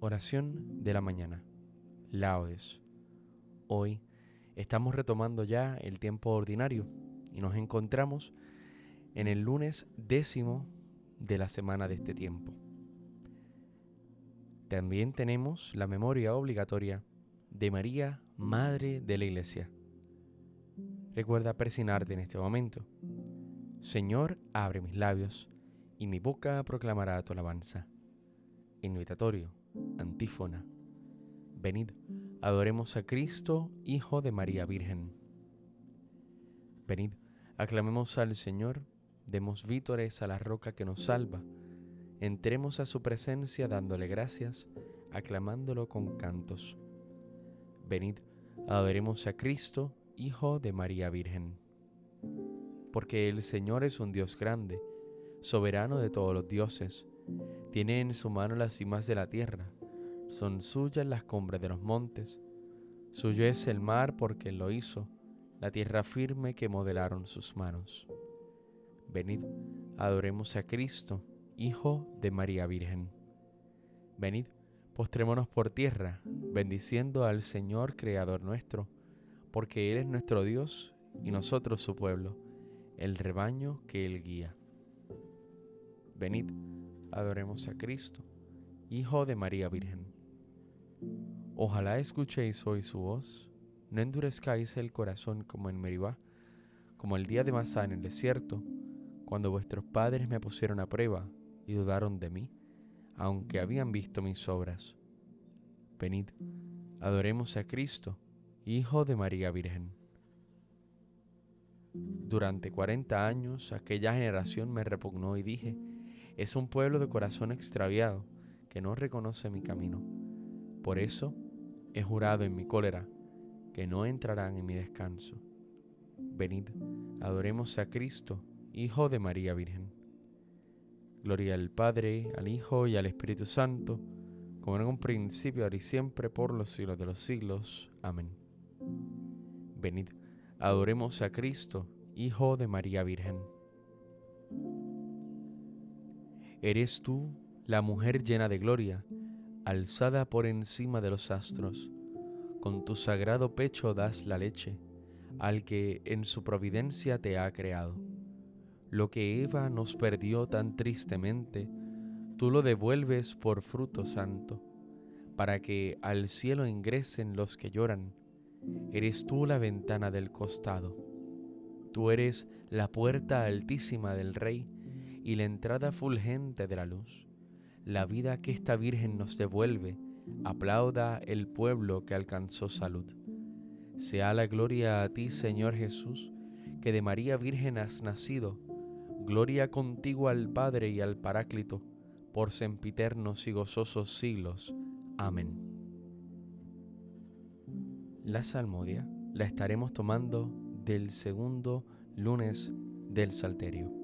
Oración de la mañana. Laudes. Hoy estamos retomando ya el tiempo ordinario y nos encontramos en el lunes décimo de la semana de este tiempo. También tenemos la memoria obligatoria de María, Madre de la Iglesia. Recuerda persignarte en este momento. Señor, abre mis labios y mi boca proclamará tu alabanza. Invitatorio Antífona. Venid, adoremos a Cristo, Hijo de María Virgen. Venid, aclamemos al Señor, demos vítores a la roca que nos salva, entremos a su presencia dándole gracias, aclamándolo con cantos. Venid, adoremos a Cristo, Hijo de María Virgen. Porque el Señor es un Dios grande, soberano de todos los dioses, tiene en su mano las cimas de la tierra, son suyas las cumbres de los montes. Suyo es el mar porque él lo hizo, la tierra firme que modelaron sus manos. Venid, adoremos a Cristo, Hijo de María Virgen. Venid, postrémonos por tierra, bendiciendo al Señor Creador nuestro, porque Él es nuestro Dios y nosotros su pueblo, el rebaño que Él guía. Venid, adoremos a Cristo, Hijo de María Virgen. Ojalá escuchéis hoy su voz, no endurezcáis el corazón como en Meribá, como el día de Masá en el desierto, cuando vuestros padres me pusieron a prueba y dudaron de mí, aunque habían visto mis obras. Venid, adoremos a Cristo, Hijo de María Virgen. Durante cuarenta años aquella generación me repugnó y dije, es un pueblo de corazón extraviado que no reconoce mi camino. Por eso he jurado en mi cólera que no entrarán en mi descanso. Venid, adoremos a Cristo, Hijo de María Virgen. Gloria al Padre, al Hijo y al Espíritu Santo, como en un principio, ahora y siempre, por los siglos de los siglos. Amén. Venid, adoremos a Cristo, Hijo de María Virgen. Eres tú la mujer llena de gloria, alzada por encima de los astros. Con tu sagrado pecho das la leche al que en su providencia te ha creado. Lo que Eva nos perdió tan tristemente, tú lo devuelves por fruto santo, para que al cielo ingresen los que lloran. Eres tú la ventana del costado. Tú eres la puerta altísima del Rey y la entrada fulgente de la luz. La vida que esta Virgen nos devuelve, aplauda el pueblo que alcanzó salud. Sea la gloria a ti, Señor Jesús, que de María Virgen has nacido. Gloria contigo al Padre y al Paráclito, por sempiternos y gozosos siglos. Amén. La salmodia la estaremos tomando del segundo lunes del Salterio.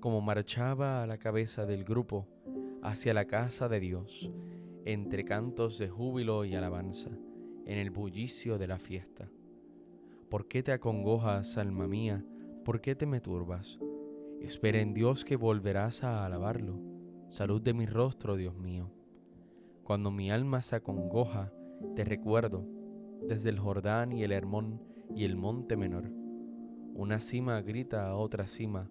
como marchaba a la cabeza del grupo hacia la casa de Dios, entre cantos de júbilo y alabanza, en el bullicio de la fiesta. ¿Por qué te acongojas, alma mía? ¿Por qué te me turbas? Espera en Dios que volverás a alabarlo. Salud de mi rostro, Dios mío. Cuando mi alma se acongoja, te recuerdo, desde el Jordán y el Hermón y el monte menor. Una cima grita a otra cima,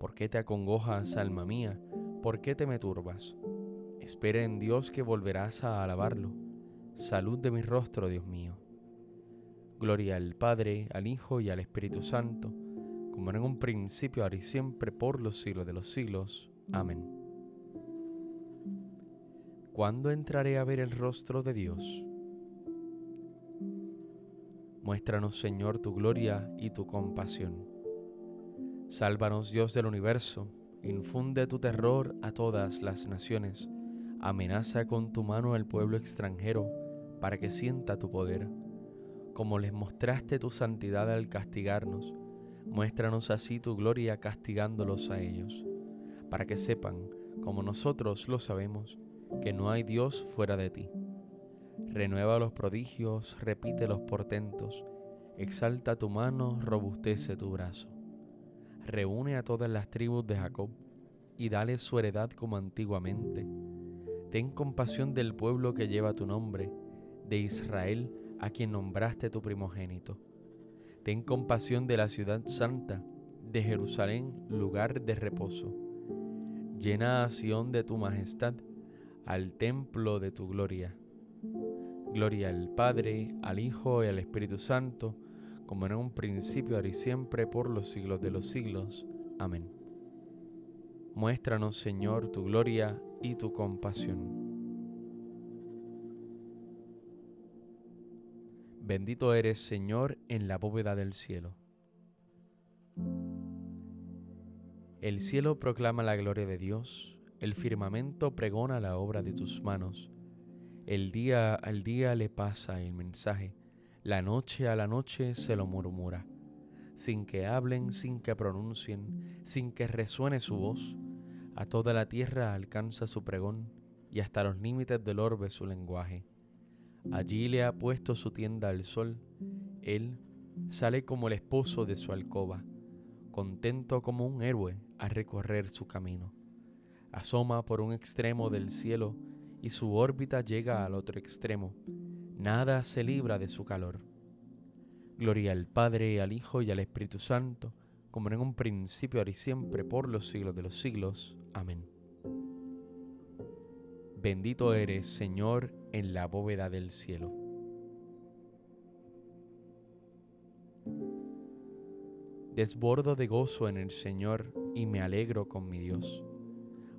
¿Por qué te acongojas, alma mía? ¿Por qué te me turbas? Espera en Dios que volverás a alabarlo. salud de mi rostro, Dios mío. Gloria al Padre, al Hijo y al Espíritu Santo, como en un principio, ahora y siempre, por los siglos de los siglos. Amén. ¿Cuándo entraré a ver el rostro de Dios? Muéstranos, Señor, tu gloria y tu compasión. Sálvanos, Dios del universo, infunde tu terror a todas las naciones, amenaza con tu mano al pueblo extranjero, para que sienta tu poder. Como les mostraste tu santidad al castigarnos, muéstranos así tu gloria castigándolos a ellos, para que sepan, como nosotros lo sabemos, que no hay Dios fuera de ti. Renueva los prodigios, repite los portentos, exalta tu mano, robustece tu brazo. Reúne a todas las tribus de Jacob y dale su heredad como antiguamente. Ten compasión del pueblo que lleva tu nombre de Israel a quien nombraste tu primogénito. Ten compasión de la ciudad santa, de Jerusalén, lugar de reposo. Llena a Sión de tu majestad, al templo de tu gloria. Gloria al Padre, al Hijo y al Espíritu Santo, como en un principio, ahora y siempre, por los siglos de los siglos. Amén. Muéstranos, Señor, tu gloria y tu compasión. Bendito eres, Señor, en la bóveda del cielo. El cielo proclama la gloria de Dios, el firmamento pregona la obra de tus manos. El día al día le pasa el mensaje, la noche a la noche se lo murmura, sin que hablen, sin que pronuncien, sin que resuene su voz. A toda la tierra alcanza su pregón y hasta los límites del orbe su lenguaje. Allí le ha puesto su tienda al sol. Él sale como el esposo de su alcoba, contento como un héroe a recorrer su camino. Asoma por un extremo del cielo y su órbita llega al otro extremo. Nada se libra de su calor. Gloria al Padre, al Hijo y al Espíritu Santo, como en un principio, ahora y siempre, por los siglos de los siglos. Amén. Bendito eres, Señor, en la bóveda del cielo. Desbordo de gozo en el Señor y me alegro con mi Dios,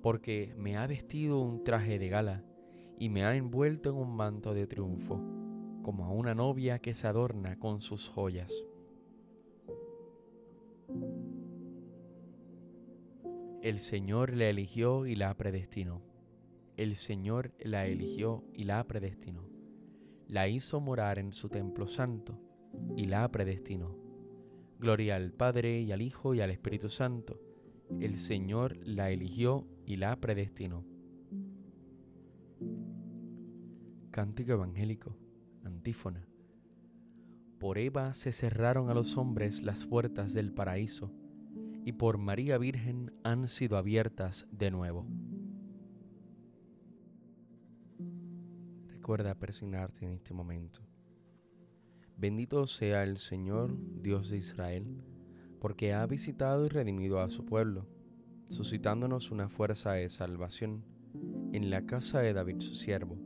porque me ha vestido un traje de gala y me ha envuelto en un manto de triunfo, como a una novia que se adorna con sus joyas. El Señor la eligió y la predestinó el Señor la eligió y la predestinó. La hizo morar en su templo santo y la predestinó. Gloria al Padre y al Hijo y al Espíritu Santo. El Señor la eligió y la predestinó. Cántico evangélico, antífona. Por Eva se cerraron a los hombres las puertas del paraíso, y por María Virgen han sido abiertas de nuevo. Recuerda persignarte en este momento. Bendito sea el Señor, Dios de Israel, porque ha visitado y redimido a su pueblo, suscitándonos una fuerza de salvación en la casa de David su siervo,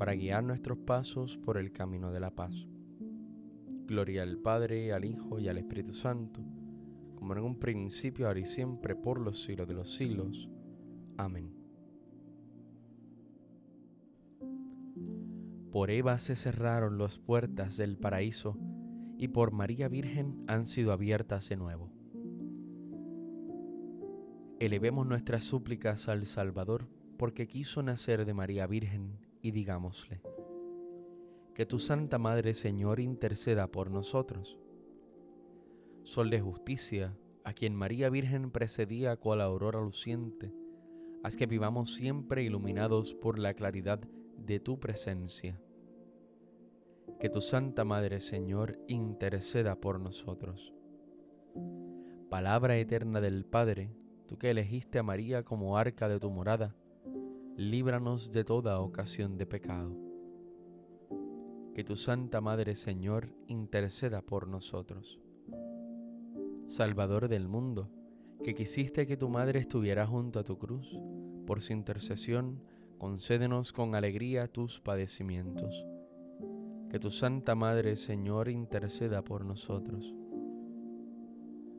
para guiar nuestros pasos por el camino de la paz. Gloria al Padre, al Hijo y al Espíritu Santo, como en un principio, ahora y siempre, por los siglos de los siglos. Amén. Por Eva se cerraron las puertas del paraíso y por María Virgen han sido abiertas de nuevo. Elevemos nuestras súplicas al Salvador porque quiso nacer de María Virgen y digámosle, que tu Santa Madre Señor interceda por nosotros. Sol de justicia, a quien María Virgen precedía cual aurora luciente, haz que vivamos siempre iluminados por la claridad de tu presencia que tu Santa Madre Señor interceda por nosotros. Palabra eterna del Padre, tú que elegiste a María como arca de tu morada, líbranos de toda ocasión de pecado. Que tu Santa Madre Señor interceda por nosotros. Salvador del mundo, que quisiste que tu Madre estuviera junto a tu cruz, por su intercesión, concédenos con alegría tus padecimientos que tu Santa Madre, Señor, interceda por nosotros.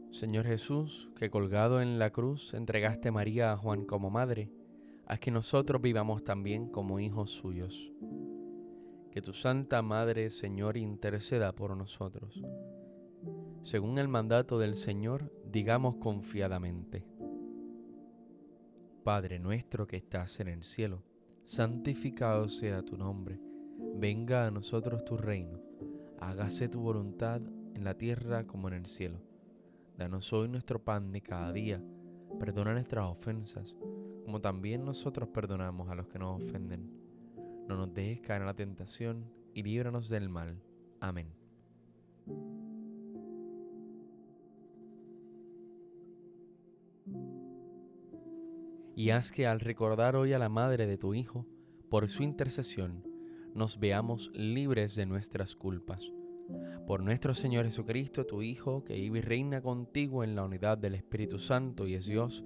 Señor Jesús, que colgado en la cruz entregaste María a Juan como madre, haz que nosotros vivamos también como hijos suyos. Que tu Santa Madre, Señor, interceda por nosotros. Según el mandato del Señor, digamos confiadamente. Padre nuestro que estás en el cielo, santificado sea tu nombre Venga a nosotros tu reino, hágase tu voluntad en la tierra como en el cielo. Danos hoy nuestro pan de cada día, perdona nuestras ofensas, como también nosotros perdonamos a los que nos ofenden. No nos dejes caer en la tentación y líbranos del mal. Amén. Y haz que al recordar hoy a la madre de tu Hijo, por su intercesión, nos veamos libres de nuestras culpas. Por nuestro Señor Jesucristo, tu Hijo, que vive y reina contigo en la unidad del Espíritu Santo y es Dios,